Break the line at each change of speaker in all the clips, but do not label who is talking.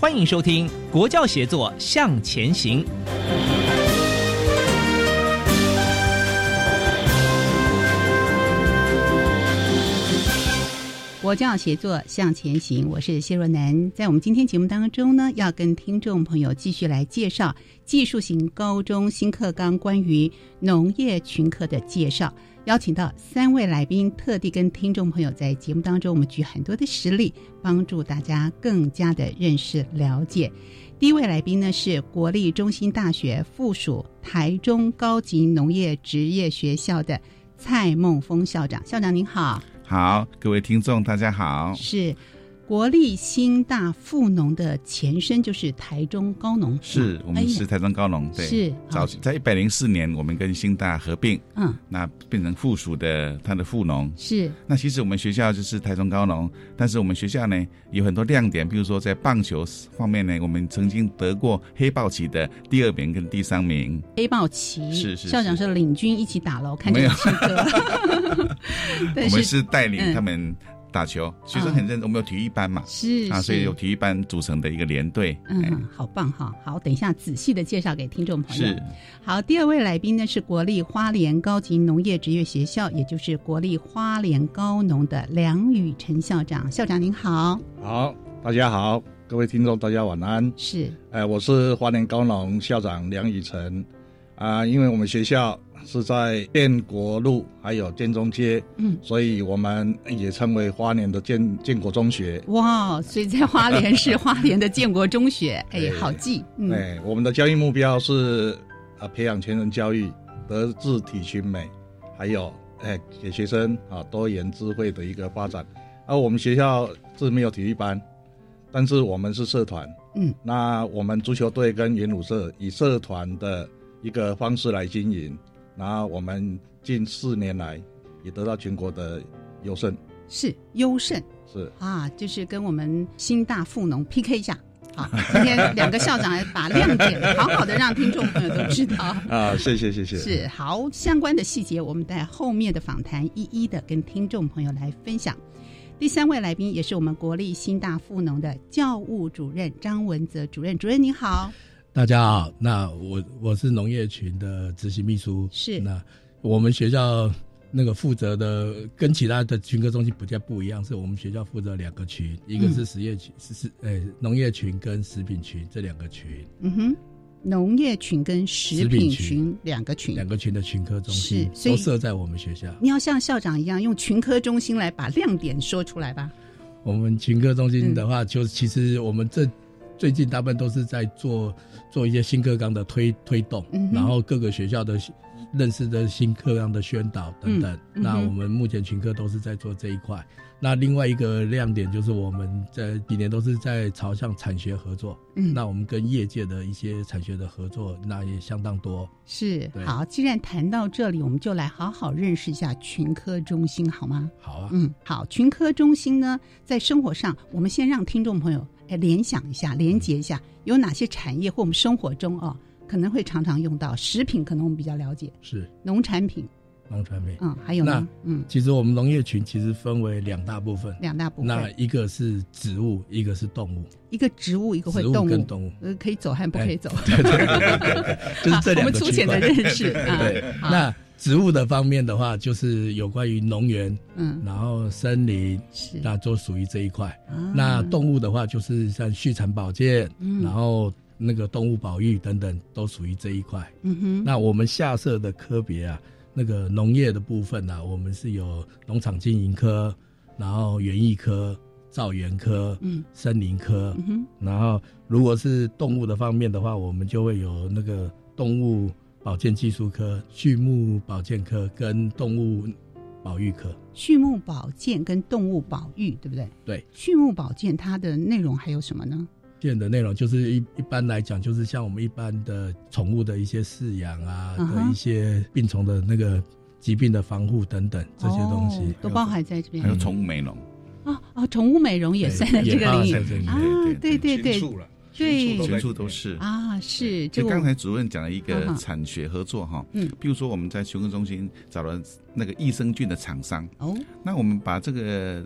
欢迎收听《国教协作向前行》。
国教协作向前行，我是谢若楠。在我们今天节目当中呢，要跟听众朋友继续来介绍技术型高中新课纲关于农业群科的介绍。邀请到三位来宾，特地跟听众朋友在节目当中，我们举很多的实例，帮助大家更加的认识了解。第一位来宾呢是国立中心大学附属台中高级农业职业学校的蔡梦峰校长，校长您好。
好，各位听众大家好。
是。国立新大附农的前身就是台中高农，
是我们是台中高农，对，
是
早在一百零四年，我们跟新大合并，
嗯，
那变成附属的它的附农，
是。
那其实我们学校就是台中高农，但是我们学校呢有很多亮点，比如说在棒球方面呢，我们曾经得过黑豹旗的第二名跟第三名。
黑豹旗
是是，
校长是领军一起打喽，看这个气
格。我们是带领他们。打球，学生很认真。我们有体育班嘛？
是
啊，所以有体育班组成的一个连队。
嗯，好棒哈！好，等一下仔细的介绍给听众朋友。
是。
好，第二位来宾呢是国立花莲高级农业职业学校，也就是国立花莲高农的梁宇辰校长。校长您好。
好，大家好，各位听众大家晚安。
是。
哎，我是花莲高农校长梁宇辰。啊，因为我们学校。是在建国路还有建中街，
嗯，
所以我们也称为花莲的建建国中学。
哇，所以在花莲是花莲的建国中学，哎，好记。
哎，我们的教育目标是啊，培养全人教育，德智体群美，还有哎，给学生啊多元智慧的一个发展。而我们学校是没有体育班，但是我们是社团，
嗯，
那我们足球队跟元鲁社以社团的一个方式来经营。然后我们近四年来也得到全国的优胜，
是优胜，
是
啊，就是跟我们新大富农 PK 一下。好，今天两个校长来把亮点好好的让听众朋友都知道
啊，谢谢谢谢。
是好，相关的细节我们在后面的访谈一一的跟听众朋友来分享。第三位来宾也是我们国立新大富农的教务主任张文泽主任，主任您好。
大家好，那我我是农业群的执行秘书。
是
那我们学校那个负责的跟其他的群科中心比较不一样，是我们学校负责两个群，一个是实业群，是是诶农业群跟食品群这两个群。
嗯哼，农业群跟食品群两个群，
两个群的群科中心
是
都设在我们学校。
你要像校长一样用群科中心来把亮点说出来吧。
我们群科中心的话，就其实我们这。最近大部分都是在做做一些新课纲的推推动，然后各个学校的认识的新课纲的宣导等等。那我们目前群科都是在做这一块。那另外一个亮点就是我们在几年都是在朝向产学合作。
嗯，
那我们跟业界的一些产学的合作，那也相当多。
是好，既然谈到这里，我们就来好好认识一下群科中心，好吗？
好啊。
嗯，好，群科中心呢，在生活上，我们先让听众朋友。来联想一下，连接一下，有哪些产业或我们生活中哦可能会常常用到？食品可能我们比较了解，
是
农产品，
农产品。
嗯，还有呢？嗯，
其实我们农业群其实分为两大部分，
两大部分。
那一个是植物，一个是动物。
一个植物，一个会
动物。跟动物，
呃，可以走还不可以走？
对对对，就是这两个。我
们粗浅的认识。
对，那植物的方面的话，就是有关于农园，嗯，然后森林，是，那都属于这一块。那动物的话，就是像畜产保健，嗯然后。那个动物保育等等都属于这一块。嗯哼。那我们下设的科别啊，那个农业的部分呢，我们是有农场经营科，然后园艺科、造园科、嗯，森林科。然后如果是动物的方面的话，我们就会有那个动物保健技术科、畜牧保健科跟动物保育科。
畜牧保健跟动物保育，对不对？
对。
畜牧保健它的内容还有什么呢？
健的内容就是一一般来讲，就是像我们一般的宠物的一些饲养啊，的一些病虫的那个疾病的防护等等这些东西，
都包含在这边。
还有宠物美容。
啊啊，宠物美容也算在这个领域。啊，对对对，对，
全处都是。
啊，是。
就刚才主任讲了一个产学合作哈，嗯，比如说我们在雄科中心找了那个益生菌的厂商哦，那我们把这个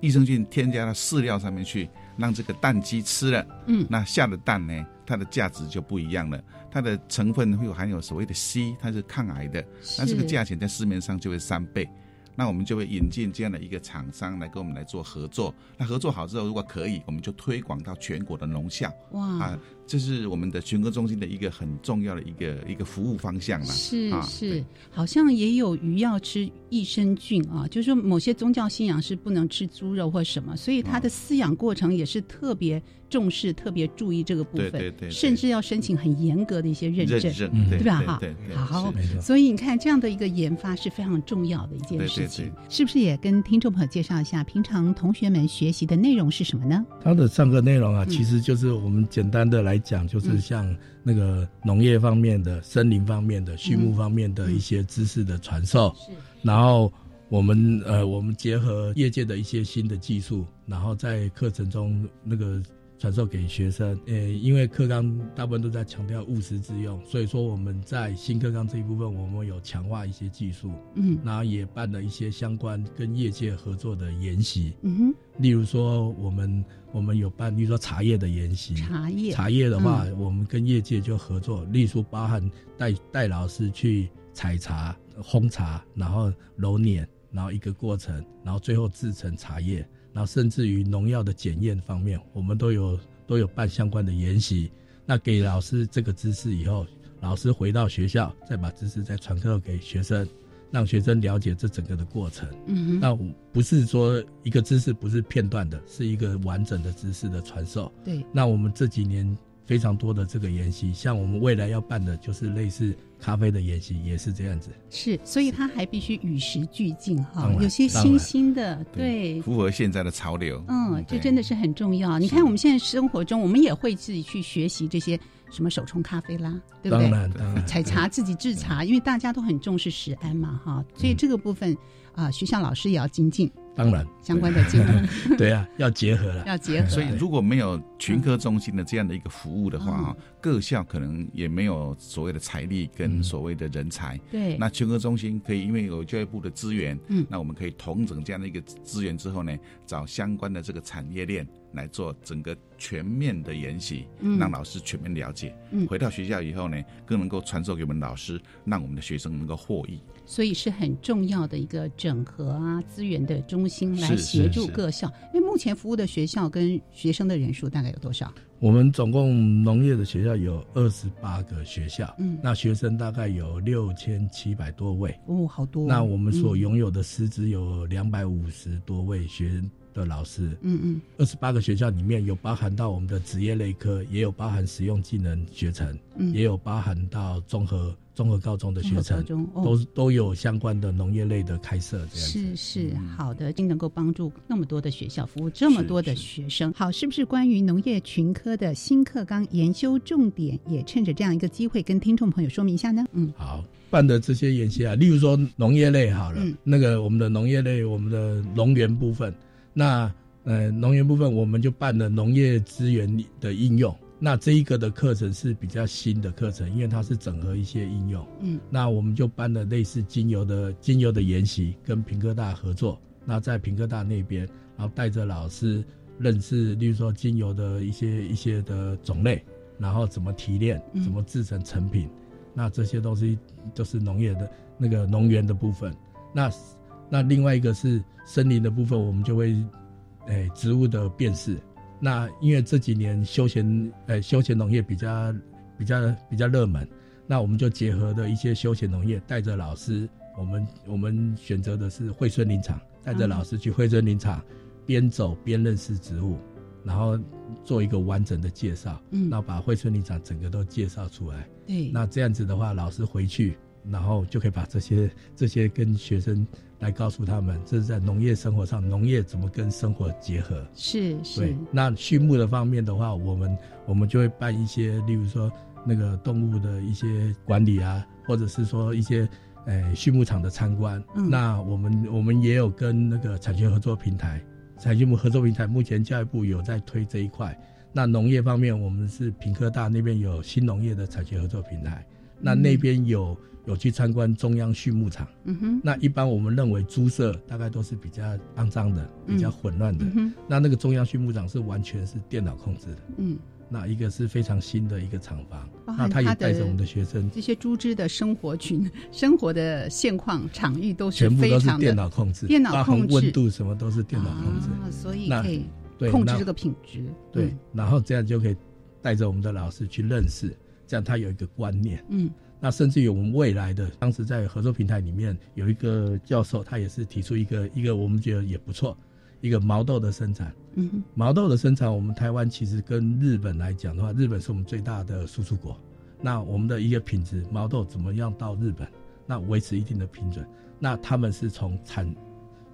益生菌添加到饲料上面去。让这个蛋鸡吃了，嗯，那下的蛋呢，它的价值就不一样了。它的成分会有含有所谓的硒，它是抗癌的，那这个价钱在市面上就会三倍。那我们就会引进这样的一个厂商来跟我们来做合作。那合作好之后，如果可以，我们就推广到全国的农校。哇啊！这是我们的全科中心的一个很重要的一个一个服务方向嘛？
是是，好像也有鱼要吃益生菌啊，就是说某些宗教信仰是不能吃猪肉或什么，所以它的饲养过程也是特别重视、特别注意这个部分，
对对，
甚至要申请很严格的一些认证，
对
吧？
哈，
好，所以你看这样的一个研发是非常重要的一件事情，是不是？也跟听众朋友介绍一下，平常同学们学习的内容是什么呢？
他的上课内容啊，其实就是我们简单的来。讲就是像那个农业方面的、森林方面的、畜牧方面的一些知识的传授，是。然后我们呃，我们结合业界的一些新的技术，然后在课程中那个传授给学生。呃，因为课纲大部分都在强调务实之用，所以说我们在新课纲这一部分，我们有强化一些技术，嗯，然后也办了一些相关跟业界合作的研习，嗯哼。例如说我们。我们有办，例如说茶叶的研习。
茶叶，
茶叶的话，我们跟业界就合作，例如包含带带老师去采茶、烘茶，然后揉捻，然后一个过程，然后最后制成茶叶，然后甚至于农药的检验方面，我们都有都有办相关的研习。那给老师这个知识以后，老师回到学校再把知识再传授给学生。让学生了解这整个的过程，嗯，那不是说一个知识不是片段的，是一个完整的知识的传授。
对，
那我们这几年非常多的这个研习，像我们未来要办的就是类似咖啡的研习，也是这样子。
是，所以它还必须与时俱进哈，有些新兴的，对，
符合现在的潮流。
嗯，这真的是很重要。你看我们现在生活中，我们也会自己去学习这些。什么手冲咖啡啦，对不
对？
采茶自己制茶，因为大家都很重视食安嘛，哈，所以这个部分啊，学校老师也要精进。
当然，
相关的结合，
对啊，要结合了，
要结合。
所以如果没有群科中心的这样的一个服务的话，哈，各校可能也没有所谓的财力跟所谓的人才。
对，
那群科中心可以因为有教育部的资源，嗯，那我们可以统整这样的一个资源之后呢，找相关的这个产业链来做整个全面的研习，嗯。让老师全面了解。嗯，回到学校以后呢，更能够传授给我们老师，让我们的学生能够获益。
所以是很重要的一个整合啊资源的中心来协助各校。因为目前服务的学校跟学生的人数大概有多少？
我们总共农业的学校有二十八个学校，嗯，那学生大概有六千七百多位。
哦，好多。
那我们所拥有的师资有两百五十多位学的老师。嗯嗯。二十八个学校里面有包含到我们的职业类科，也有包含实用技能学程，嗯，也有包含到综合。综合高中的学生都都有相关的农业类的开设，这样
是是好的，就能够帮助那么多的学校服务这么多的学生。好，是不是关于农业群科的新课纲研修重点，也趁着这样一个机会跟听众朋友说明一下呢？
嗯，好，办的这些研习啊，例如说农业类好了，那个我们的农业类，我们的农园部分，那呃农园部分我们就办了农业资源的应用。那这一个的课程是比较新的课程，因为它是整合一些应用。
嗯，
那我们就办了类似精油的精油的研习，跟平科大合作。那在平科大那边，然后带着老师认识，例如说精油的一些一些的种类，然后怎么提炼，怎么制成成品。那这些东西都是农业的那个农园的部分。那那另外一个是森林的部分，我们就会，诶，植物的辨识。那因为这几年休闲，诶，休闲农业比较比较比较热门，那我们就结合的一些休闲农业，带着老师，我们我们选择的是惠顺林场，带着老师去惠顺林场，边走边认识植物，然后做一个完整的介绍，
嗯，
然后把惠顺林场整个都介绍出来。
对，
那这样子的话，老师回去，然后就可以把这些这些跟学生。来告诉他们，这是在农业生活上，农业怎么跟生活结合？
是是。
那畜牧的方面的话，我们我们就会办一些，例如说那个动物的一些管理啊，或者是说一些诶畜牧场的参观。
嗯。
那我们我们也有跟那个产学合作平台，产畜牧合作平台，目前教育部有在推这一块。那农业方面，我们是平科大那边有新农业的产学合作平台，那那边有。有去参观中央畜牧场，
嗯哼，
那一般我们认为猪舍大概都是比较肮脏的、比较混乱的，
嗯
那那个中央畜牧场是完全是电脑控制的，
嗯，
那一个是非常新的一个厂房，那他也带着我们的学生，
这些猪只的生活群、生活的现况、场域都是
全部都是电脑控制，
电脑控制。
温度什么都是电脑控制，
所以可以控制这个品质，
对，然后这样就可以带着我们的老师去认识，这样他有一个观念，
嗯。
那甚至于我们未来的，当时在合作平台里面有一个教授，他也是提出一个一个我们觉得也不错，一个毛豆的生产。
嗯，
毛豆的生产，我们台湾其实跟日本来讲的话，日本是我们最大的输出国。那我们的一个品质毛豆怎么样到日本？那维持一定的品准。那他们是从产，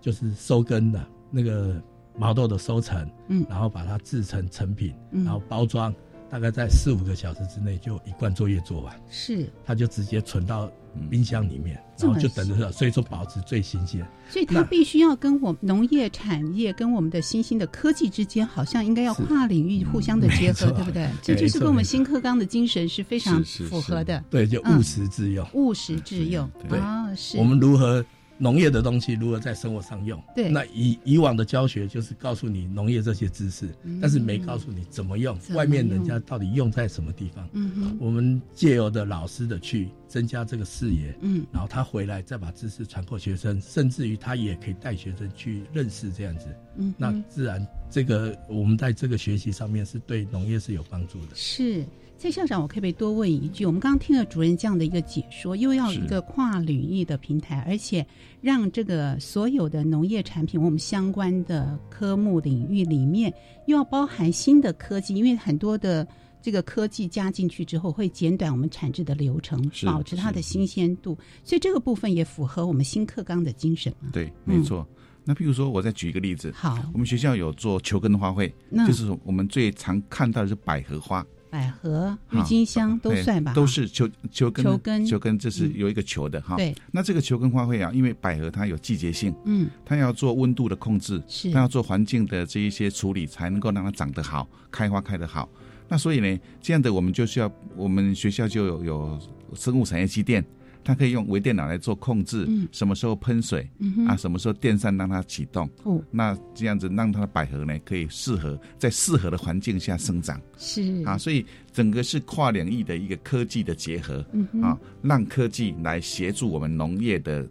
就是收根的那个毛豆的收成，
嗯，
然后把它制成成品，然后包装。大概在四五个小时之内就一罐作业做完，
是，
他就直接存到冰箱里面，然后就等着，所以说保持最新鲜。
所以它必须要跟我们农业产业跟我们的新兴的科技之间，好像应该要跨领域互相的结合，对不对？这就是跟我们新课纲的精神是非常符合的。
对，就务实致用，
务实致用啊，是。
我们如何？农业的东西如何在生活上用？
对，
那以以往的教学就是告诉你农业这些知识，但是没告诉你怎么用，外面人家到底用在什么地方？
嗯哼，
我们借由的老师的去增加这个视野，
嗯，
然后他回来再把知识传给学生，甚至于他也可以带学生去认识这样子，
嗯，
那自然这个我们在这个学习上面是对农业是有帮助的。
是。蔡校长，我可不可以多问一句？我们刚刚听了主任这样的一个解说，又要一个跨领域的平台，而且让这个所有的农业产品，我们相关的科目领域里面，又要包含新的科技，因为很多的这个科技加进去之后，会减短我们产制的流程，保持它的新鲜度。所以这个部分也符合我们新课纲的精神嘛？
对，没错。那譬如说，我再举一个例子，
好，
我们学校有做球根花卉，就是我们最常看到的是百合花。
百合、郁金香都算吧，
都是球球根，
球根，
球根这是有一个球的哈。
对，
那这个球根花卉啊，因为百合它有季节性，
嗯，
它要做温度的控制，
是，
它要做环境的这一些处理，才能够让它长得好，开花开得好。那所以呢，这样的我们就需要，我们学校就有有生物产业机电。它可以用微电脑来做控制，什么时候喷水，啊，什么时候电扇让它启动，那这样子让它的百合呢可以适合在适合的环境下生长，
是。
啊，所以整个是跨领域的一个科技的结合，啊，让科技来协助我们农业的。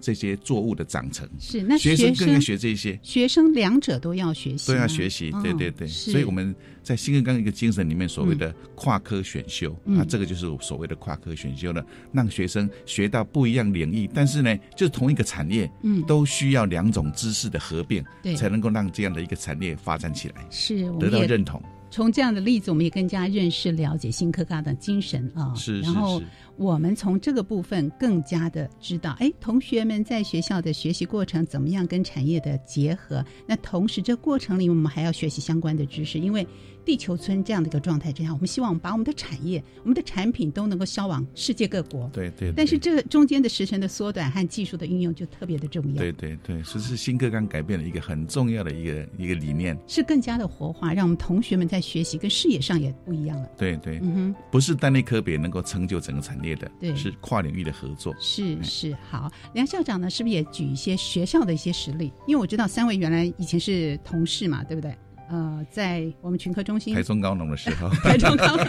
这些作物的长成。
是那
学
生
更要学这些，
学生两者都要学习，
都要学习，对对对。所以我们在新课纲一个精神里面，所谓的跨科选修啊，这个就是所谓的跨科选修了，让学生学到不一样领域，但是呢，就是同一个产业，
嗯，
都需要两种知识的合并，
对，
才能够让这样的一个产业发展起来，
是
得到认同。
从这样的例子，我们也更加认识、了解新科大的精神啊。
是，
然后我们从这个部分更加的知道，哎，同学们在学校的学习过程怎么样跟产业的结合？那同时，这过程里我们还要学习相关的知识，因为地球村这样的一个状态之下，我们希望把我们的产业、我们的产品都能够销往世界各国。
对对。
但是这中间的时程的缩短和技术的运用就特别的重要。
对对对，这是新课纲改变了一个很重要的一个一个理念，
是更加的活化，让我们同学们在学习跟视野上也不一样了。
对对，嗯哼，不是单一科别能够成就整个产业的，
对，
是跨领域的合作。
是是，好，梁校长呢，是不是也举一些学校的一些实例？因为我知道三位原来以前是同事嘛，对不对？呃，在我们群科中心，
台中高农的时候，
台中高农，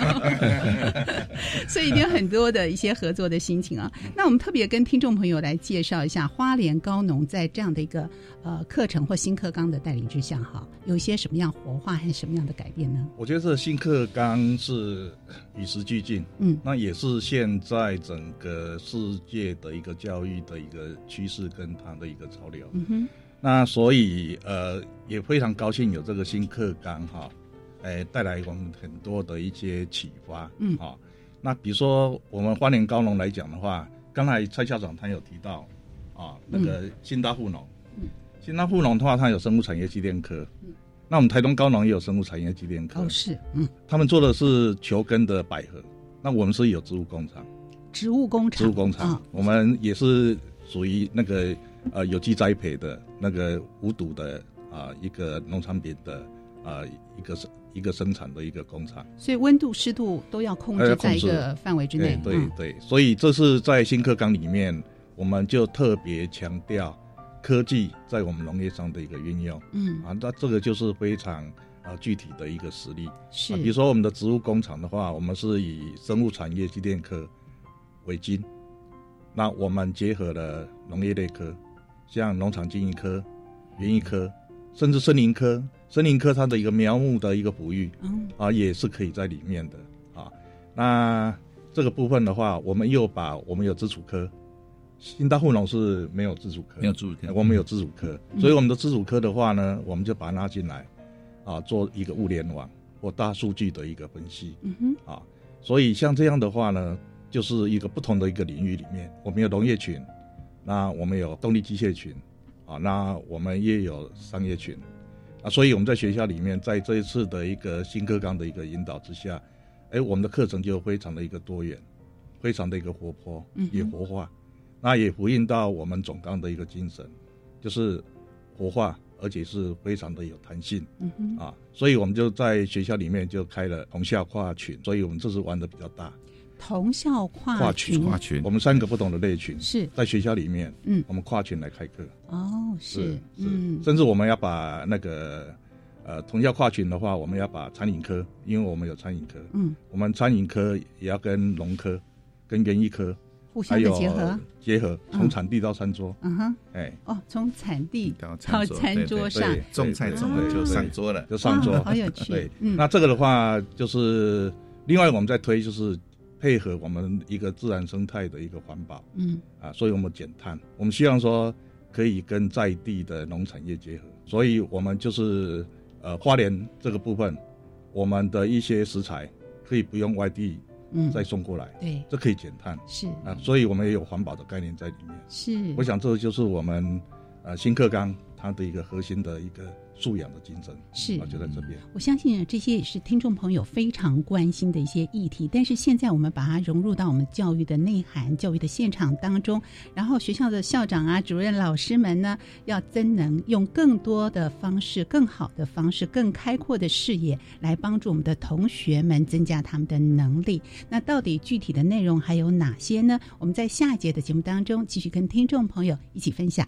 所以有很多的一些合作的心情啊。那我们特别跟听众朋友来介绍一下花莲高农在这样的一个呃课程或新课纲的带领之下，哈，有一些什么样活化和什么样的改变呢？
我觉得这新课纲是与时俱进，嗯，那也是现在整个世界的一个教育的一个趋势跟它的一个潮流，嗯哼。那所以呃也非常高兴有这个新课纲哈，哎带来我们很多的一些启发，嗯。好，那比如说我们花莲高农来讲的话，刚才蔡校长他有提到啊那个新大富农，嗯，新大富农的话，它有生物产业机电科，嗯，那我们台东高农也有生物产业机电科，
哦是，嗯，
他们做的是球根的百合，那我们是有植物工厂，
植物工厂，
植物工厂，我们也是属于那个。呃，有机栽培的那个无毒的啊，一个农产品的啊，一个生一个生产的一个工厂，
所以温度湿度都要控制在一个范围之内。
对对，所以这是在新课纲里面，我们就特别强调科技在我们农业上的一个运用。嗯啊，那这个就是非常啊具体的一个实例。
是，
比如说我们的植物工厂的话，我们是以生物产业机电科为基，那我们结合了农业类科。像农场经营科、园艺科，甚至森林科，森林科它的一个苗木的一个哺育，啊，也是可以在里面的啊。那这个部分的话，我们又把我们有自主科，新大富农是没有自主科，
没有自主科，
我们有自主科，所以我们的自主科的话呢，我们就把它拉进来，啊，做一个物联网或大数据的一个分析，嗯哼，啊，所以像这样的话呢，就是一个不同的一个领域里面，我们有农业群。那我们有动力机械群，啊，那我们也有商业群，啊，所以我们在学校里面，在这一次的一个新课纲的一个引导之下，哎，我们的课程就非常的一个多元，非常的一个活泼，也活化，那也呼应到我们总纲的一个精神，就是活化，而且是非常的有弹性，嗯啊，所以我们就在学校里面就开了同校跨群，所以我们这次玩的比较大。
同校跨群，
跨群，
我们三个不同的类群
是。
在学校里面，嗯，我们跨群来开课。
哦，是，嗯，
甚至我们要把那个，呃，同校跨群的话，我们要把餐饮科，因为我们有餐饮科，嗯，我们餐饮科也要跟农科、跟园艺科
互相的结合，
结合从产地到餐桌，
嗯哼，
哎，
哦，从产地
到
餐桌。上，
种菜种了就上桌了，
就上桌，
好有趣。
对，那这个的话就是另外我们在推就是。配合我们一个自然生态的一个环保，嗯。啊，所以我们减碳，我们希望说可以跟在地的农产业结合，所以我们就是呃花莲这个部分，我们的一些食材可以不用外地嗯。再送过来，
对，
这可以减碳。
是。
啊，所以我们也有环保的概念在里面，
是，
我想这就是我们呃新课纲它的一个核心的一个。素养的精神
是
就在这边。
我相信这些也是听众朋友非常关心的一些议题。但是现在我们把它融入到我们教育的内涵、教育的现场当中，然后学校的校长啊、主任、老师们呢，要真能，用更多的方式、更好的方式、更开阔的视野来帮助我们的同学们增加他们的能力。那到底具体的内容还有哪些呢？我们在下一节的节目当中继续跟听众朋友一起分享。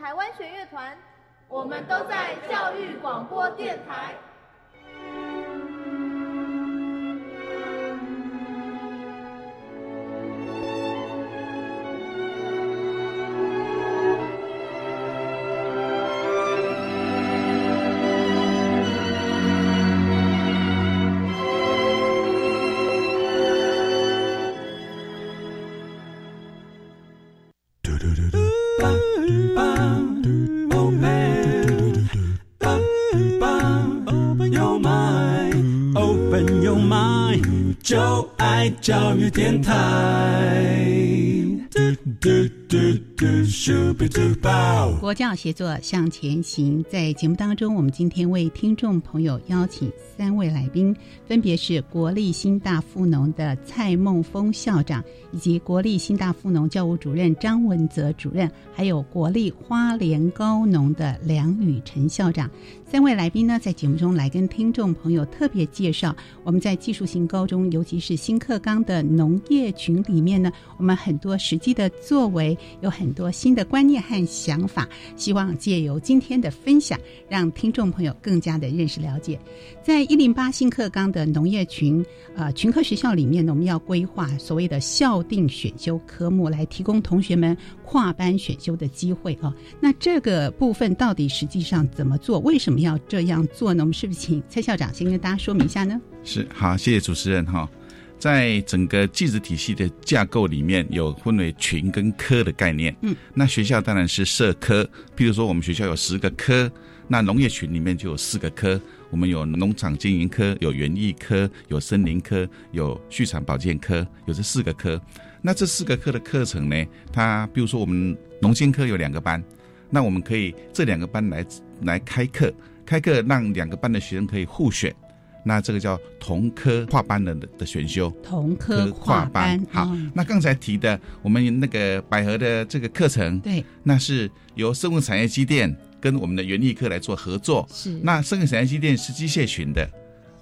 台湾弦乐团，我们都在教育广播电台。教育电台。
国教协作向前行，在节目当中，我们今天为听众朋友邀请三位来宾，分别是国立新大附农的蔡梦峰校长，以及国立新大附农教务主任张文泽主任，还有国立花莲高农的梁宇辰校长。三位来宾呢，在节目中来跟听众朋友特别介绍，我们在技术型高中，尤其是新课纲的农业群里面呢，我们很多实际的。作为有很多新的观念和想法，希望借由今天的分享，让听众朋友更加的认识了解。在一零八新课纲的农业群呃群科学校里面呢，我们要规划所谓的校定选修科目，来提供同学们跨班选修的机会啊。那这个部分到底实际上怎么做？为什么要这样做呢？我们是不是请蔡校长先跟大家说明一下呢？
是好，谢谢主持人哈。在整个技职体系的架构里面，有分为群跟科的概念。嗯，那学校当然是社科，譬如说我们学校有十个科，那农业群里面就有四个科，我们有农场经营科、有园艺科、有森林科、有畜产保健科，有这四个科。那这四个科的课程呢，它比如说我们农经科有两个班，那我们可以这两个班来来开课，开课让两个班的学生可以互选。那这个叫同科跨班的的选修，
同科跨班。
好，那刚才提的我们那个百合的这个课程，
对，
那是由生物产业机电跟我们的园艺科来做合作。
是，
那生物产业机电是机械群的，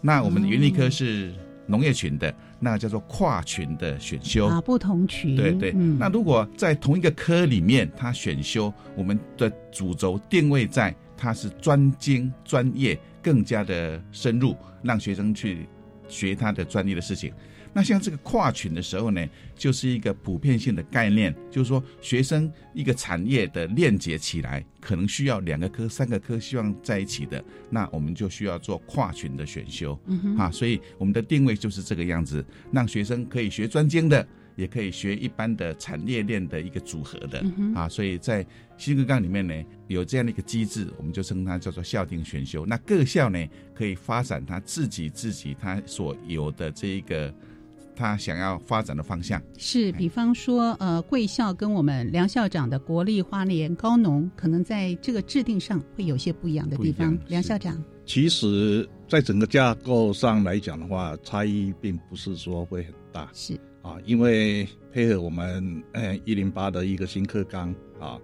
那我们的园艺科是农业群的，那叫做跨群的选修
啊，不同群。
对对，那如果在同一个科里面，它选修，我们的主轴定位在它是专精专业。更加的深入，让学生去学他的专业的事情。那像这个跨群的时候呢，就是一个普遍性的概念，就是说学生一个产业的链接起来，可能需要两个科、三个科希望在一起的，那我们就需要做跨群的选修，啊，所以我们的定位就是这个样子，让学生可以学专精的。也可以学一般的产业链的一个组合的啊，所以在新课纲里面呢，有这样的一个机制，我们就称它叫做校定选修。那各校呢，可以发展他自己自己他所有的这一个他想要发展的方向。
是，比方说，呃，贵校跟我们梁校长的国立花莲高农，可能在这个制定上会有些不一样的地方。梁校长，
其实，在整个架构上来讲的话，差异并不是说会很大。
是。
啊，因为配合我们呃一零八的一个新课纲啊，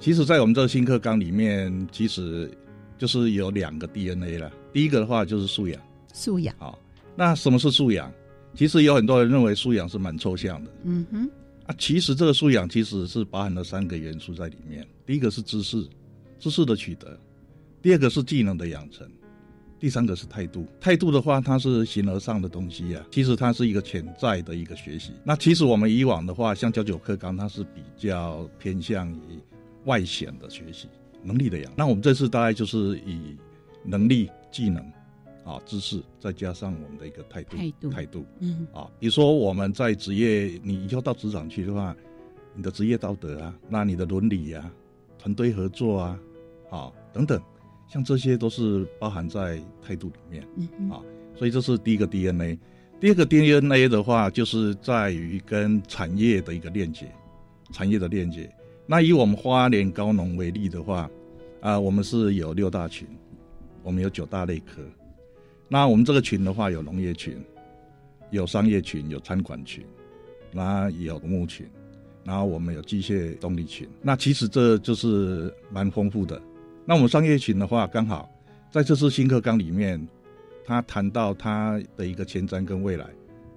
其实，在我们这个新课纲里面，其实就是有两个 DNA 了。第一个的话就是素养，
素养。
啊，那什么是素养？其实有很多人认为素养是蛮抽象的。
嗯哼。
啊，其实这个素养其实是包含了三个元素在里面。第一个是知识，知识的取得；第二个是技能的养成。第三个是态度，态度的话，它是形而上的东西啊，其实它是一个潜在的一个学习。那其实我们以往的话，像九九课纲，它是比较偏向于外显的学习能力的样。那我们这次大概就是以能力、技能啊、知识，再加上我们的一个态度、
态度、
态度，
嗯
啊，比如说我们在职业，你以后到职场去的话，你的职业道德啊，那你的伦理啊，团队合作啊，啊等等。像这些都是包含在态度里面，嗯啊，所以这是第一个 DNA。第二个 DNA 的话，就是在于跟产业的一个链接，产业的链接。那以我们花莲高农为例的话，啊，我们是有六大群，我们有九大类科。那我们这个群的话，有农业群，有商业群，有餐馆群，那有牧群，然后我们有机械动力群。那其实这就是蛮丰富的。那我们商业群的话，刚好在这次新课纲里面，他谈到他的一个前瞻跟未来，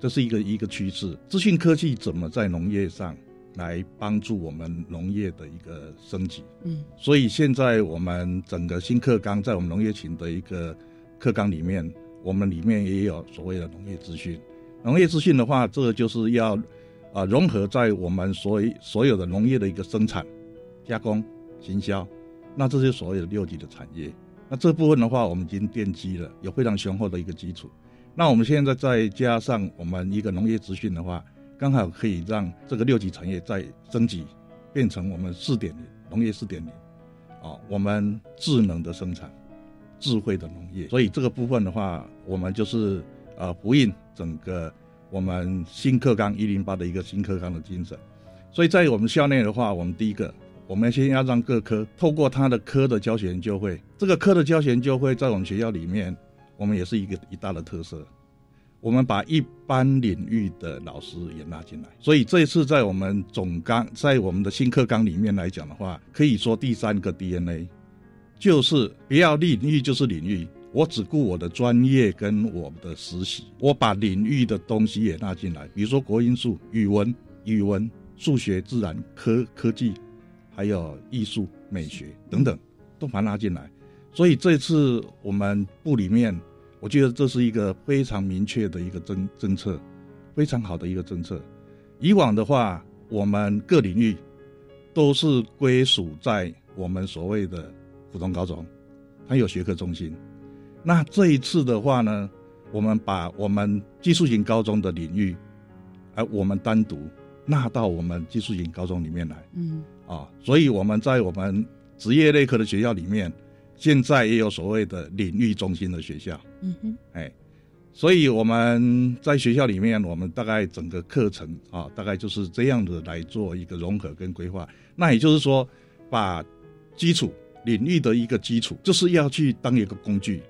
这是一个一个趋势。资讯科技怎么在农业上来帮助我们农业的一个升级？
嗯，
所以现在我们整个新课纲在我们农业群的一个课纲里面，我们里面也有所谓的农业资讯。农业资讯的话，这个就是要啊融合在我们所所有的农业的一个生产、加工、行销。那这些所谓的六级的产业，那这部分的话，我们已经奠基了，有非常雄厚的一个基础。那我们现在再加上我们一个农业资讯的话，刚好可以让这个六级产业再升级，变成我们四点零农业四点零，啊，我们智能的生产，智慧的农业。所以这个部分的话，我们就是呃呼应整个我们新课纲一零八的一个新课纲的精神。所以在我们校内的话，我们第一个。我们先要让各科透过他的科的教学研究会，这个科的教学研究会在我们学校里面，我们也是一个一大的特色。我们把一般领域的老师也拉进来，所以这一次在我们总纲，在我们的新课纲里面来讲的话，可以说第三个 DNA 就是不要领域就是领域，我只顾我的专业跟我的实习，我把领域的东西也拉进来，比如说国音数、语文、语文、数学、自然科、科技。还有艺术、美学等等，都把它拉进来。所以这次我们部里面，我觉得这是一个非常明确的一个政政策，非常好的一个政策。以往的话，我们各领域都是归属在我们所谓的普通高中，它有学科中心。那这一次的话呢，我们把我们技术型高中的领域，而我们单独纳到我们技术型高中里面来。
嗯。
啊，所以我们在我们职业类科的学校里面，现在也有所谓的领域中心的学校。
嗯哼，
哎，所以我们在学校里面，我们大概整个课程啊，大概就是这样子来做一个融合跟规划。那也就是说，把基础领域的一个基础，就是要去当一个工具，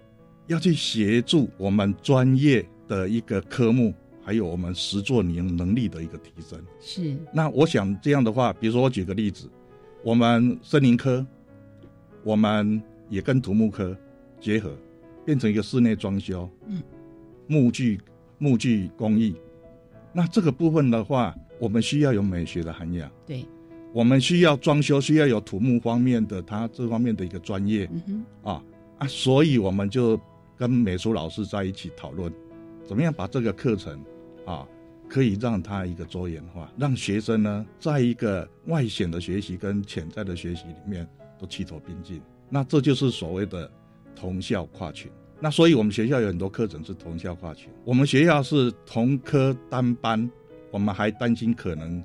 要去协助我们专业的一个科目。还有我们实作能能力的一个提升，
是。
那我想这样的话，比如说我举个例子，我们森林科，我们也跟土木科结合，变成一个室内装修，
嗯，
木具木具工艺。那这个部分的话，我们需要有美学的涵养，
对，
我们需要装修，需要有土木方面的它这方面的一个专业，
嗯
哼，啊啊，所以我们就跟美术老师在一起讨论。怎么样把这个课程，啊，可以让它一个多元化，让学生呢，在一个外显的学习跟潜在的学习里面都齐头并进。那这就是所谓的同校跨群。那所以我们学校有很多课程是同校跨群，我们学校是同科单班，我们还担心可能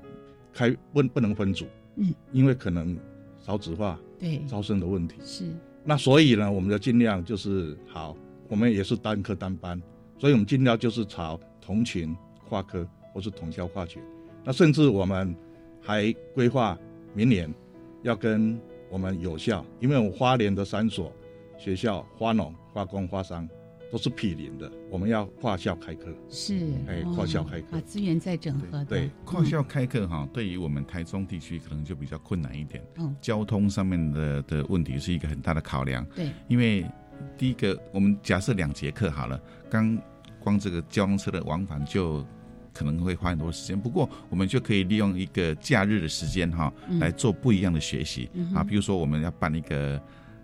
开不不能分组，嗯，因为可能少子化，
对
招生的问题
是。
那所以呢，我们就尽量就是好，我们也是单科单班，所以我们尽量就是朝同群跨科或是同校跨群。那甚至我们还规划明年要跟我们有效，因为我们花莲的三所学校花农。化工、花商都是毗邻的，我们要跨校开课。
是，
哎，跨校开课，
把资源再整合。
对，
跨校开课哈，对于我们台中地区可能就比较困难一点。嗯，交通上面的的问题是一个很大的考量。
对，
因为第一个，我们假设两节课好了，刚光这个交通车的往返就可能会花很多时间。不过，我们就可以利用一个假日的时间哈，来做不一样的学习啊。比如说，我们要办一个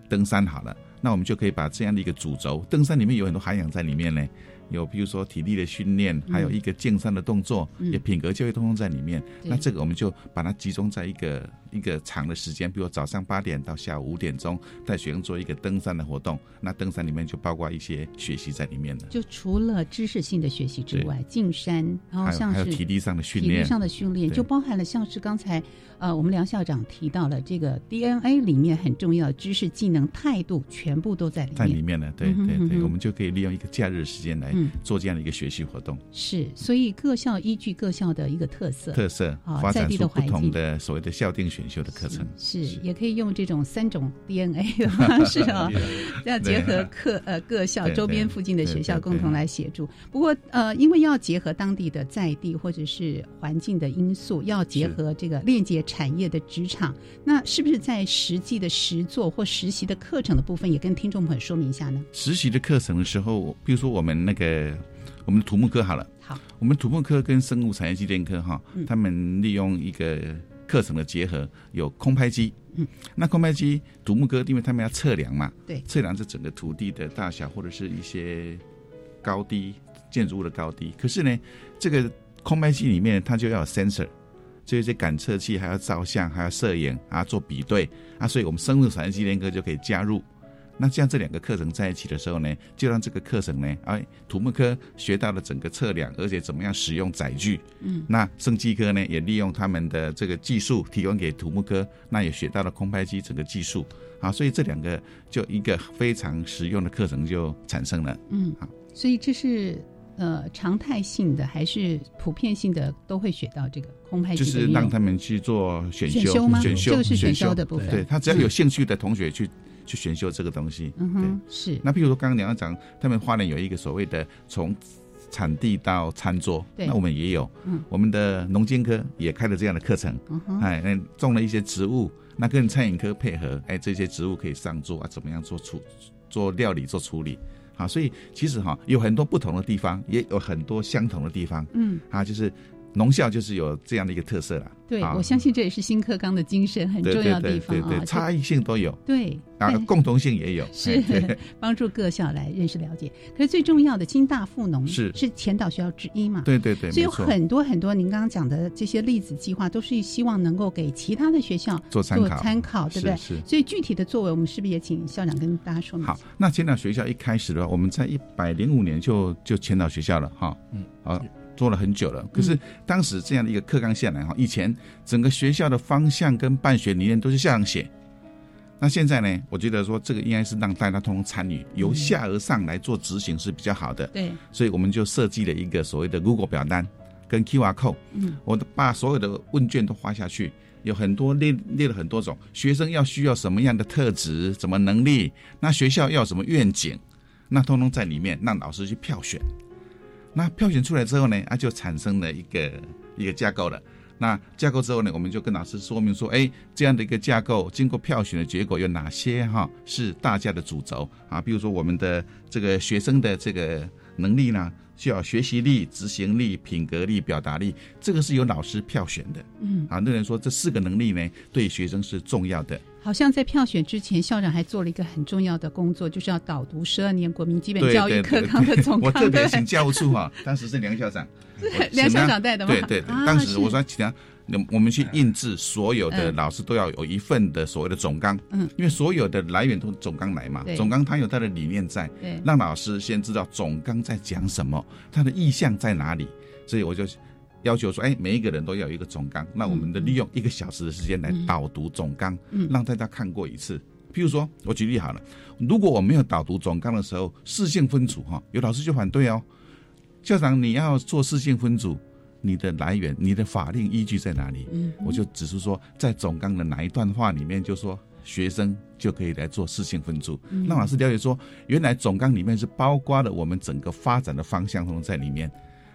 登山好了。那我们就可以把这样的一个主轴，登山里面有很多涵养在里面呢。有，比如说体力的训练，还有一个健身的动作，也品格教育通通在里面。那这个我们就把它集中在一个一个长的时间，比如早上八点到下午五点钟，带学生做一个登山的活动。那登山里面就包括一些学习在里面的。
就除了知识性的学习之外，进山，然后像是
体力上的训练，
体力上的训练就包含了像是刚才呃我们梁校长提到了这个 DNA 里面很重要的知识、技能、态度，全部都在里面。
在里面呢，对对对，我们就可以利用一个假日时间来。做这样的一个学习活动
是，所以各校依据各校的一个特色
特色，发展出不同的所谓的校定选修的课程，
是也可以用这种三种 DNA 的 方式啊，要结合课呃各校周边附近的学校共同来协助。不过呃，因为要结合当地的在地或者是环境的因素，要结合这个链接产业的职场，那是不是在实际的实作或实习的课程的部分，也跟听众朋友说明一下呢？
实习的课程的时候，比如说我们那个。我们的土木科好了，
好，
我们土木科跟生物产业机电科哈，他们利用一个课程的结合，有空拍机，嗯，那空拍机独木哥，因为他们要测量嘛，
对，
测量这整个土地的大小或者是一些高低建筑物的高低，可是呢，这个空拍机里面它就要有 sensor，就一些感测器还要照相，还要摄影啊，做比对。啊，所以我们生物产业机联科就可以加入。那这样这两个课程在一起的时候呢，就让这个课程呢，哎，土木科学到了整个测量，而且怎么样使用载具，嗯，那生技科呢也利用他们的这个技术提供给土木科，那也学到了空拍机整个技术，啊，所以这两个就一个非常实用的课程就产生了，
嗯，好，所以这是呃常态性的还是普遍性的都会学到这个空拍
机，就是让他们去做选修
吗？
选修
这个是选修的部分，
对他只要有兴趣的同学去。去选修这个东西，
嗯哼，是。
那比如说刚刚梁校长他们花莲有一个所谓的从产地到餐桌，那我们也有，嗯，我们的农经科也开了这样的课程，嗯哎，那种了一些植物，那跟餐饮科配合，哎，这些植物可以上桌啊，怎么样做处做料理做处理，啊，所以其实哈有很多不同的地方，也有很多相同的地方，嗯，啊，就是。农校就是有这样的一个特色了，
对我相信这也是新课纲的精神很重要的地方
啊，差异性都有，
对
啊，共同性也有，
是 帮助各校来认识了解。可是最重要的，金大附农
是
是前导学校之一嘛，
对对对，
所以有很多很多您刚刚讲的这些例子计划，都是希望能够给其他的学校
做参考，
参考对不对？
是。
所以具体的作为，我们是不是也请校长跟大家说明？
好，那前导学校一开始的话，我们在一百零五年就就前导学校了哈，嗯，好。做了很久了，可是当时这样的一个课纲下来哈，以前整个学校的方向跟办学理念都是校长写，那现在呢，我觉得说这个应该是让大家通通参与，由下而上来做执行是比较好的。
对，
所以我们就设计了一个所谓的 Google 表单跟 QR code，嗯，我都把所有的问卷都发下去，有很多列列了很多种学生要需要什么样的特质、什么能力，那学校要什么愿景，那通通在里面，让老师去票选。那票选出来之后呢，啊，就产生了一个一个架构了。那架构之后呢，我们就跟老师说明说，哎，这样的一个架构经过票选的结果有哪些哈？是大家的主轴啊，比如说我们的这个学生的这个能力呢，需要学习力、执行力、品格力、表达力，这个是由老师票选的。嗯，啊，那人说这四个能力呢，对学生是重要的。
好像在票选之前，校长还做了一个很重要的工作，就是要导读十二年国民基本教育课纲的 总纲。
我特别请教务处哈，当时是梁校长，
梁校长带的吗？
对对，当时我说请他。那我们去印制，所有的老师都要有一份的所谓的总纲，嗯，因为所有的来源都总纲来嘛，总纲它有它的理念在，对，让老师先知道总纲在讲什么，它的意向在哪里，所以我就要求说，哎，每一个人都要有一个总纲，那我们的利用一个小时的时间来导读总纲，嗯，让大家看过一次。譬如说，我举例好了，如果我没有导读总纲的时候，四性分组哈，有老师就反对哦，校长你要做四性分组。你的来源，你的法令依据在哪里？嗯，我就只是说，在总纲的哪一段话里面，就说学生就可以来做事情分组，让老师了解说，原来总纲里面是包括了我们整个发展的方向都在里面。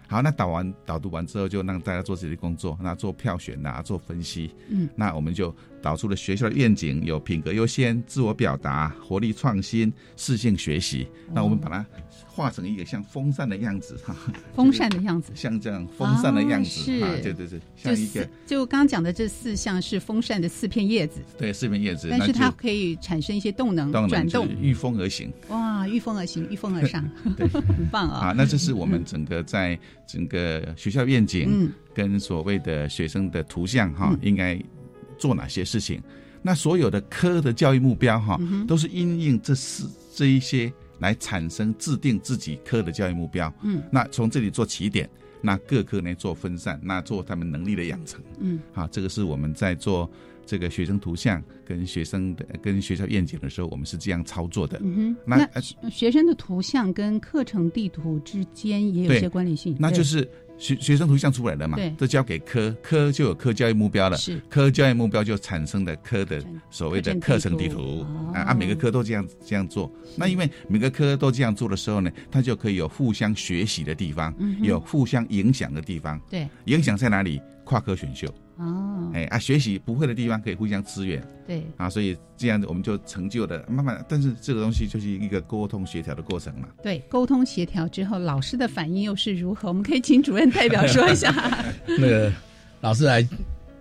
好，那导完导读完之后，就让大家做自己的工作，那做票选啊，做分析。嗯，那我们就导出了学校的愿景，有品格优先、自我表达、活力创新、适性学习。那我们把它。画成一个像风扇的样子哈，
风扇的样子，
像这样风扇的样子，是，对对对，像一个，
就刚刚讲的这四项是风扇的四片叶子，
对，四片叶子，
但是它可以产生一些动能，转动，
御风而行，
哇，御风而行，御风而上，对，很棒啊！
啊，那这是我们整个在整个学校愿景跟所谓的学生的图像哈，应该做哪些事情？那所有的科的教育目标哈，都是因应这四这一些。来产生制定自己科的教育目标，嗯，那从这里做起点，那各科呢做分散，那做他们能力的养成，嗯，好，这个是我们在做这个学生图像跟学生的跟学校愿景的时候，我们是这样操作的。
嗯哼，那学生的图像跟课程地图之间也有些关联性，
那就是。学学生图像出来了嘛？对，都交给科科就有科教育目标了。是科教育目标就产生的科的所谓的课程地图啊，啊，每个科都这样这样做。那因为每个科都这样做的时候呢，它就可以有互相学习的地方，有互相影响的地方。
对，
影响在哪里？跨科选修。哦，哎啊，学习不会的地方可以互相支援，
对
啊，所以这样子我们就成就的慢慢，但是这个东西就是一个沟通协调的过程嘛。
对，沟通协调之后，老师的反应又是如何？我们可以请主任代表说一下。
那个老师来，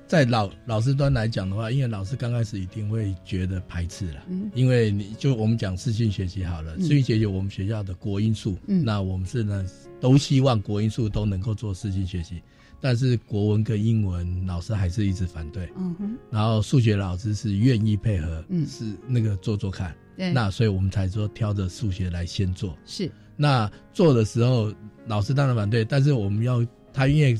在老老师端来讲的话，因为老师刚开始一定会觉得排斥了，嗯，因为你就我们讲视讯学习好了，视讯学习我们学校的国音数，嗯，那我们是呢都希望国音数都能够做视讯学习。但是国文跟英文老师还是一直反对，嗯哼，然后数学老师是愿意配合，嗯，是那个做做看，对，那所以我们才说挑着数学来先做，
是，
那做的时候老师当然反对，但是我们要他因为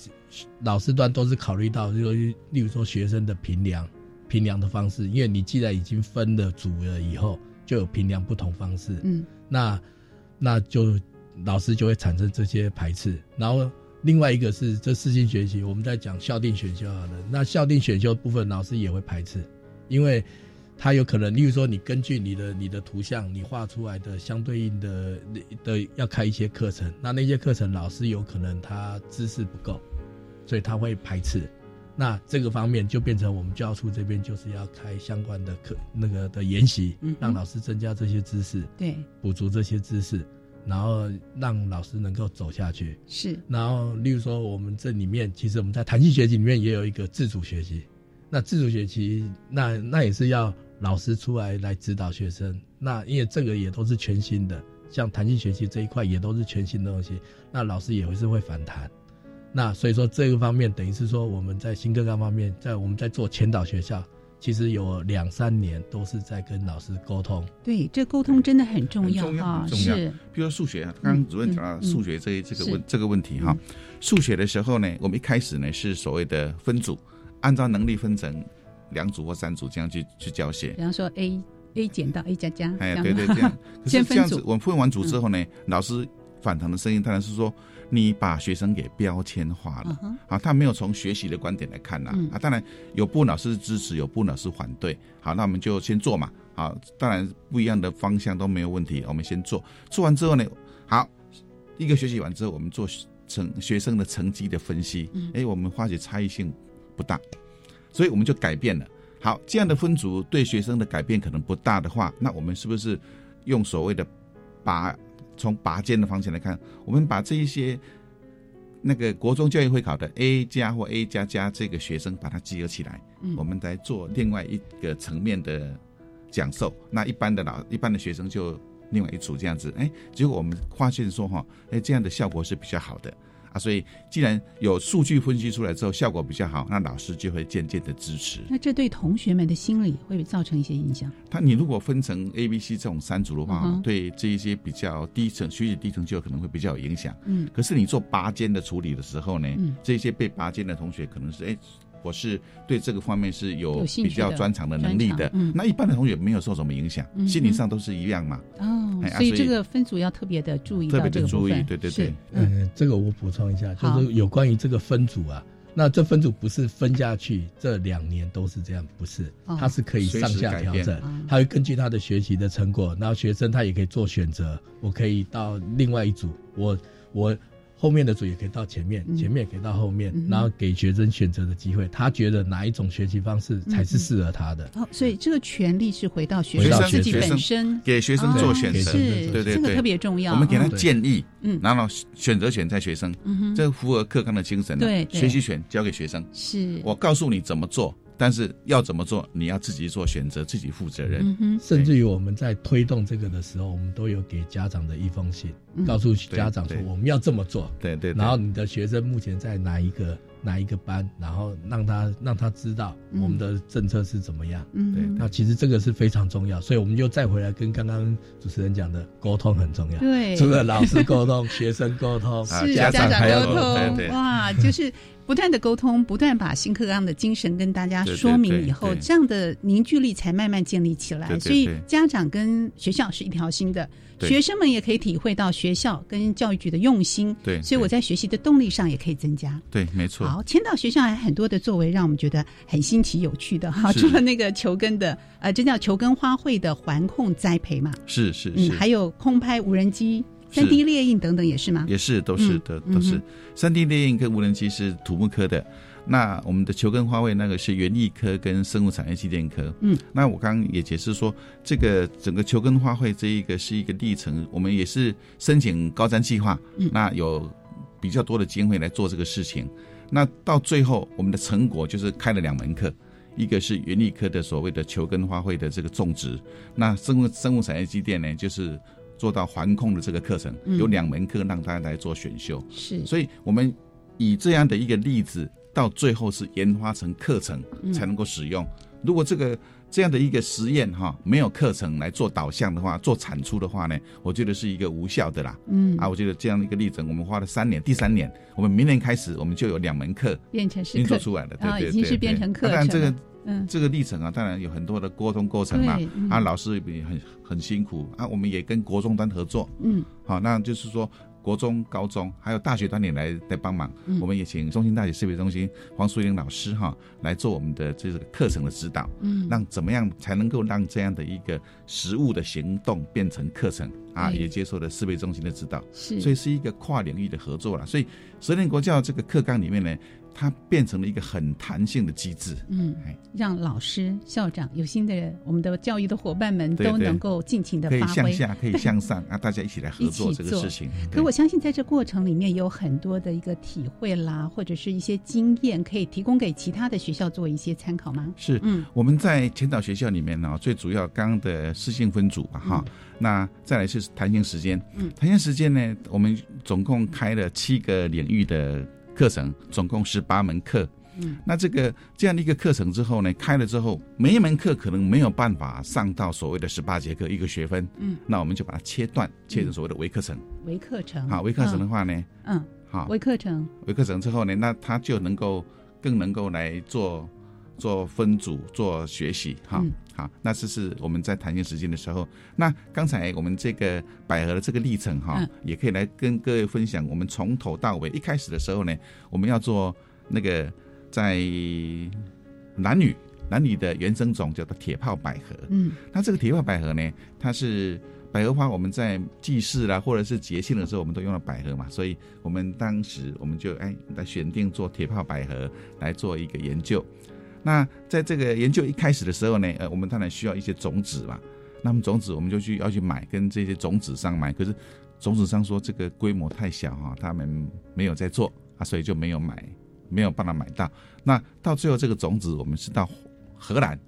老师端都是考虑到，就例如说学生的评量，评量的方式，因为你既然已经分了组了以后，就有评量不同方式，嗯，那那就老师就会产生这些排斥，然后。另外一个是这四性学习，我们在讲校定选修好了。那校定选修部分，老师也会排斥，因为他有可能，例如说你根据你的你的图像，你画出来的相对应的的要开一些课程，那那些课程老师有可能他知识不够，所以他会排斥。那这个方面就变成我们教处这边就是要开相关的课那个的研习，让老师增加这些知识，
对，
补足这些知识。然后让老师能够走下去，
是。
然后，例如说，我们这里面其实我们在弹性学习里面也有一个自主学习。那自主学习，那那也是要老师出来来指导学生。那因为这个也都是全新的，像弹性学习这一块也都是全新的东西，那老师也会是会反弹。那所以说这个方面，等于是说我们在新课纲方面，在我们在做前导学校。其实有两三年都是在跟老师沟通，
对，这沟通真的很重要
啊。是，比如说数学，刚刚主任讲到数学这这个问这个问题哈。数学的时候呢，我们一开始呢是所谓的分组，按照能力分成两组或三组这样去去教学。
比方说 A A 减到 A 加加，
哎，对对这样。先分组，我们分完组之后呢，老师反弹的声音当然是说。你把学生给标签化了，啊，他没有从学习的观点来看呐，啊，当然有部分老师支持，有部分老师反对，好，那我们就先做嘛，好，当然不一样的方向都没有问题，我们先做，做完之后呢，好，一个学习完之后，我们做成学生的成绩的分析，哎，我们发觉差异性不大，所以我们就改变了，好，这样的分组对学生的改变可能不大的话，那我们是不是用所谓的把从拔尖的方向来看，我们把这一些那个国中教育会考的 A 加或 A 加加这个学生把它集合起来，我们来做另外一个层面的讲授。那一般的老一般的学生就另外一组这样子，哎，结果我们发现说哈，哎，这样的效果是比较好的。所以，既然有数据分析出来之后效果比较好，那老师就会渐渐的支持。
那这对同学们的心理会造成一些影响？
他，你如果分成 A、B、C 这种三组的话，对这一些比较低层学习低层就可能会比较有影响。嗯，可是你做拔尖的处理的时候呢，这些被拔尖的同学可能是哎。我是对这个方面是有比较专长的能力的，那一般的同学没有受什么影响，心理上都是一样嘛。
哦，所以这个分组要特别的注意，
特别的注意，对对对。
嗯，这个我补充一下，就是有关于这个分组啊，那这分组不是分下去这两年都是这样，不是，它是可以上下调整，它会根据他的学习的成果，然后学生他也可以做选择，我可以到另外一组，我我。后面的组也可以到前面，前面也可以到后面，然后给学生选择的机会。他觉得哪一种学习方式才是适合他的？
哦，所以这个权利是回到学生自己本身，
给学生做选择，对对对，
这个特别重要。
我们给他建议，嗯，然后选择权在学生，嗯这符合课纲的精神，
对，
学习权交给学生。
是
我告诉你怎么做。但是要怎么做，你要自己做选择，自己负责任。
甚至于我们在推动这个的时候，我们都有给家长的一封信，告诉家长说我们要这么做。
对对。
然后你的学生目前在哪一个哪一个班，然后让他让他知道我们的政策是怎么样。嗯。对。那其实这个是非常重要，所以我们就再回来跟刚刚主持人讲的沟通很重要。
对。
除了老师沟通，学生沟通，
是家长沟通。哇，就是。不断的沟通，不断把新课纲的精神跟大家说明以后，这样的凝聚力才慢慢建立起来。所以家长跟学校是一条心的，学生们也可以体会到学校跟教育局的用心。
对，
所以我在学习的动力上也可以增加。
对，没错。
好，签到学校还很多的作为，让我们觉得很新奇有趣的哈。除了那个球根的，呃，这叫球根花卉的环控栽培嘛。
是是是。
还有空拍无人机。三 D 列印等等也是吗？
也是，都是的，都是。三 D 列印跟无人机是土木科的，那我们的球根花卉那个是园艺科跟生物产业机电科。嗯，那我刚刚也解释说，这个整个球根花卉这一个是一个历程，我们也是申请高瞻计划，那有比较多的机会来做这个事情。那到最后，我们的成果就是开了两门课，一个是园艺科的所谓的球根花卉的这个种植，那生物生物产业机电呢，就是。做到环控的这个课程，有两门课让大家来做选修，
是，
所以我们以这样的一个例子，到最后是研发成课程才能够使用。如果这个这样的一个实验哈，没有课程来做导向的话，做产出的话呢，我觉得是一个无效的啦。嗯，啊，我觉得这样的一个例子，我们花了三年，第三年，我们明年开始，我们就有两门课
变成
运作出来了，对对对，
已经是变成课
程。这个。嗯，这个历程啊，当然有很多的沟通过程嘛。啊，老师也很很辛苦啊。我们也跟国中端合作。嗯，好，那就是说国中、高中还有大学端也来来帮忙。嗯，我们也请中心大学设备中心黄淑玲老师哈来做我们的这个课程的指导。嗯，让怎么样才能够让这样的一个实物的行动变成课程啊？也接受了设备中心的指导。
是，
所以是一个跨领域的合作了。所以十年国教这个课纲里面呢。它变成了一个很弹性的机制，
嗯，让老师、校长有心的我们的教育的伙伴们都能够尽情的发挥，
可以向下，可以向上啊！大家一起来合作这个事情。
可我相信，在这过程里面有很多的一个体会啦，或者是一些经验，可以提供给其他的学校做一些参考吗？
是，嗯，我们在前导学校里面呢，最主要刚刚的私信分组吧，哈，那再来是弹性时间，嗯，弹性时间呢，我们总共开了七个领域的。课程总共十八门课，嗯，那这个这样的一个课程之后呢，开了之后，每一门课可能没有办法上到所谓的十八节课一个学分，嗯，那我们就把它切断，切成所谓的微课程。
微课程，
好，微课程的话呢，
嗯，好，微课程，
微课程之后呢，那他就能够更能够来做。做分组做学习，哈，好，那这是我们在弹性时间的时候。那刚才我们这个百合的这个历程，哈，也可以来跟各位分享。我们从头到尾，一开始的时候呢，我们要做那个在男女男女的原生种叫做铁炮百合。嗯，那这个铁炮百合呢，它是百合花，我们在祭祀啦或者是节庆的时候，我们都用了百合嘛，所以我们当时我们就哎来选定做铁炮百合来做一个研究。那在这个研究一开始的时候呢，呃，我们当然需要一些种子嘛。那么种子我们就去要去买，跟这些种子商买。可是种子商说这个规模太小哈，他们没有在做啊，所以就没有买，没有办法买到。那到最后这个种子，我们是到荷兰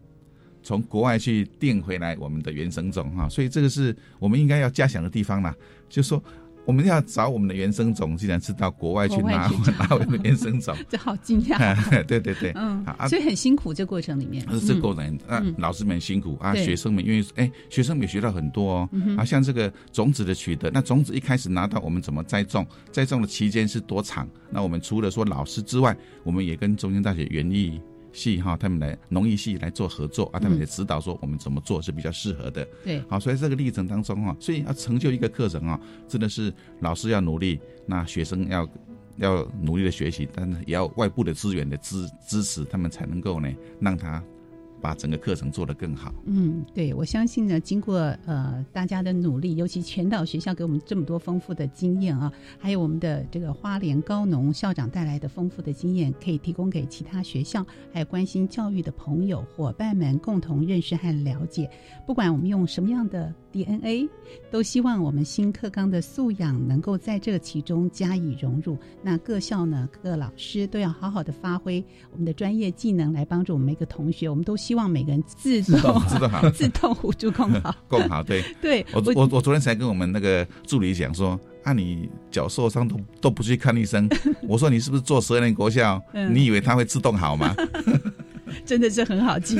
从国外去订回来我们的原生种哈，所以这个是我们应该要加强的地方啦，就说。我们要找我们的原生种，既然是到国外去拿 拿我们的原生种，
这好惊讶。
对对对，
嗯，所以很辛苦这过程里面。
这过程啊，老师们辛苦啊，学生们因为哎，学生们学到很多哦。啊，像这个种子的取得，那种子一开始拿到，我们怎么栽种？栽种的期间是多长？那我们除了说老师之外，我们也跟中央大学园艺。系哈，他们来农艺系来做合作啊，他们也指导说我们怎么做是比较适合的。
对，
好，所以这个历程当中哈，所以要成就一个课程啊，真的是老师要努力，那学生要要努力的学习，但是也要外部的资源的支支持，他们才能够呢让他。把整个课程做得更好。
嗯，对，我相信呢，经过呃大家的努力，尤其全岛学校给我们这么多丰富的经验啊，还有我们的这个花莲高农校长带来的丰富的经验，可以提供给其他学校还有关心教育的朋友伙伴们共同认识和了解。不管我们用什么样的 DNA，都希望我们新课纲的素养能够在这个其中加以融入。那各校呢，各老师都要好好的发挥我们的专业技能，来帮助我们每个同学。我们都。希望每个人自动
自动好，
自动互助共好，
共好。对
对，
我我我昨天才跟我们那个助理讲说，啊，你脚受伤都都不去看医生，我说你是不是做十二年国校？你以为他会自动好吗？
真的是很好记。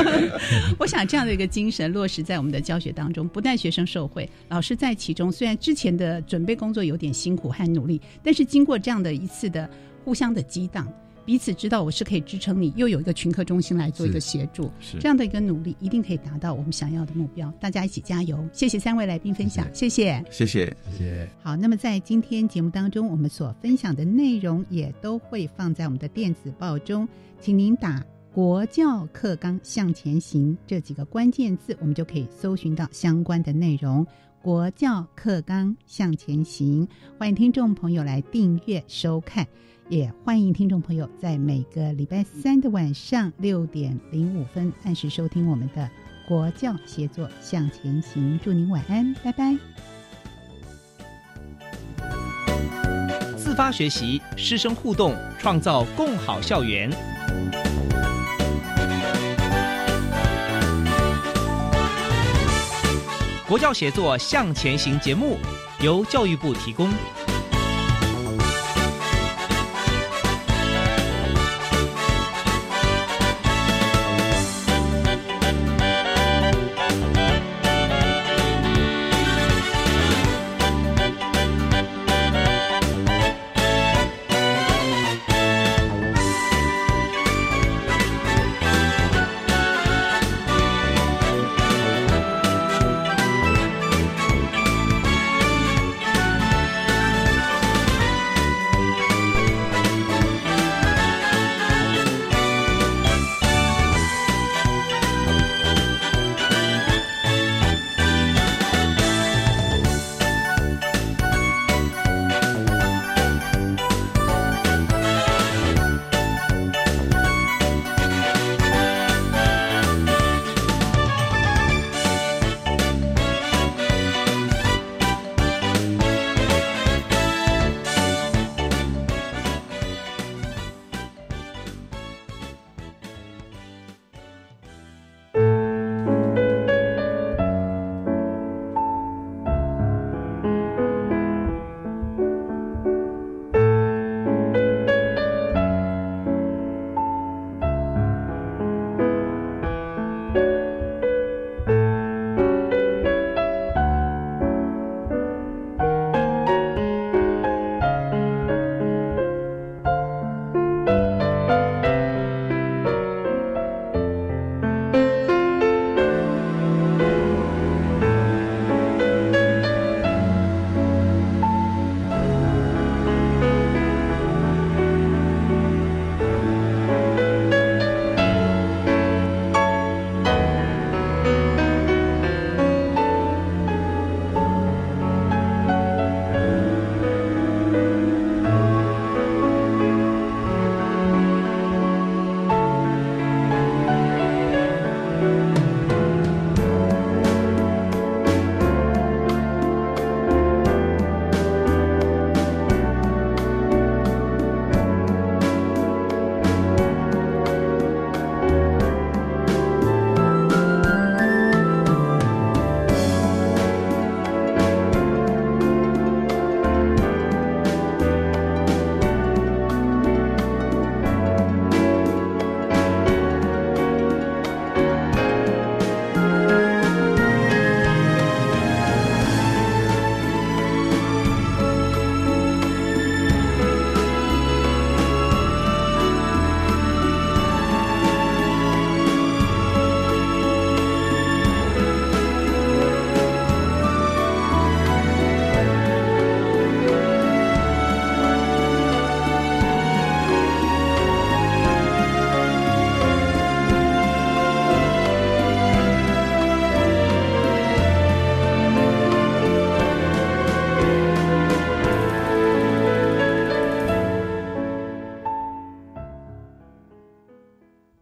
我想这样的一个精神落实在我们的教学当中，不但学生受惠，老师在其中。虽然之前的准备工作有点辛苦和努力，但是经过这样的一次的互相的激荡。彼此知道我是可以支撑你，又有一个群科中心来做一个协助，这样的一个努力，一定可以达到我们想要的目标。大家一起加油！谢谢三位来宾分享，谢谢，
谢谢，
谢谢。
好，那么在今天节目当中，我们所分享的内容也都会放在我们的电子报中，请您打“国教课纲向前行”这几个关键字，我们就可以搜寻到相关的内容。国教课纲向前行，欢迎听众朋友来订阅收看。也欢迎听众朋友在每个礼拜三的晚上六点零五分按时收听我们的国教协作向前行。祝您晚安，拜拜。
自发学习，师生互动，创造共好校园。国教协作向前行节目由教育部提供。